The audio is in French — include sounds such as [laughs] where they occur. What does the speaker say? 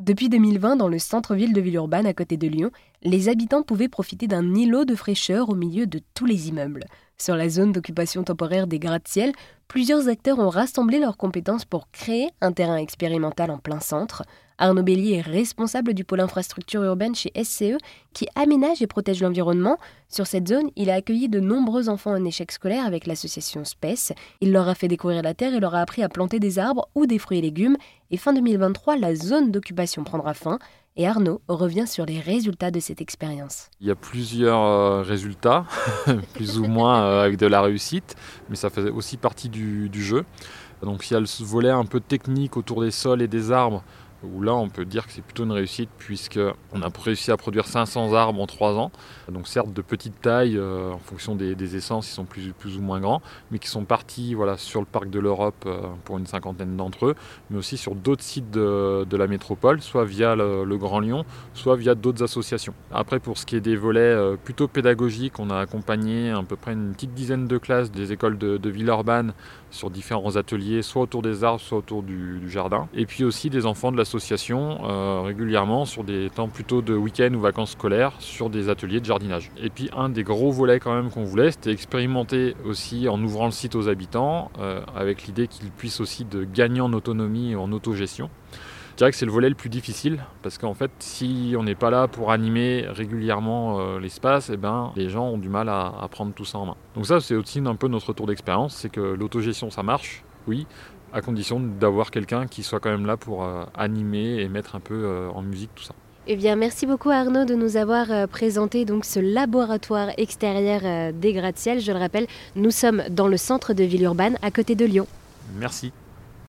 Depuis 2020, dans le centre-ville de Villeurbanne, à côté de Lyon, les habitants pouvaient profiter d'un îlot de fraîcheur au milieu de tous les immeubles. Sur la zone d'occupation temporaire des gratte-ciel, plusieurs acteurs ont rassemblé leurs compétences pour créer un terrain expérimental en plein centre. Arnaud Bellier est responsable du pôle infrastructure urbaine chez SCE qui aménage et protège l'environnement. Sur cette zone, il a accueilli de nombreux enfants en échec scolaire avec l'association SPECE. Il leur a fait découvrir la terre et leur a appris à planter des arbres ou des fruits et légumes. Et fin 2023, la zone d'occupation prendra fin. Et Arnaud revient sur les résultats de cette expérience. Il y a plusieurs euh, résultats, [laughs] plus ou moins euh, avec de la réussite, mais ça fait aussi partie du, du jeu. Donc il y a le volet un peu technique autour des sols et des arbres où là on peut dire que c'est plutôt une réussite puisqu'on a réussi à produire 500 arbres en 3 ans. Donc certes de petite taille euh, en fonction des, essences, ils sont plus, ou moins grands, mais qui sont partis voilà, sur le parc de l'Europe euh, pour une cinquantaine d'entre eux, mais aussi sur d'autres sites de, la métropole, soit via le, Grand Lyon, soit via d'autres associations. Après pour ce qui est des volets euh, plutôt pédagogiques, on a accompagné à peu près une petite dizaine de classes des écoles de, de Villeurbanne sur différents ateliers, soit autour des arbres, soit autour du, jardin. Et puis aussi des enfants de l'association euh, régulièrement sur des temps plutôt de week-end ou vacances scolaires sur des ateliers de jardinage. Et puis un des gros volets quand même qu'on voulait, c'était expérimenter aussi en ouvrant le site aux habitants, euh, avec l'idée qu'ils puissent aussi de gagner en autonomie et en autogestion. Je dirais que c'est le volet le plus difficile parce qu'en fait, si on n'est pas là pour animer régulièrement euh, l'espace, eh ben, les gens ont du mal à, prendre tout ça en main. Donc ça, c'est aussi un peu notre retour d'expérience, c'est que l'autogestion, ça marche, oui, à condition d'avoir quelqu'un qui soit quand même là pour euh, animer et mettre un peu euh, en musique tout ça. Eh bien, merci beaucoup Arnaud de nous avoir présenté donc ce laboratoire extérieur des gratte-ciel. Je le rappelle, nous sommes dans le centre de Villeurbanne, à côté de Lyon. Merci.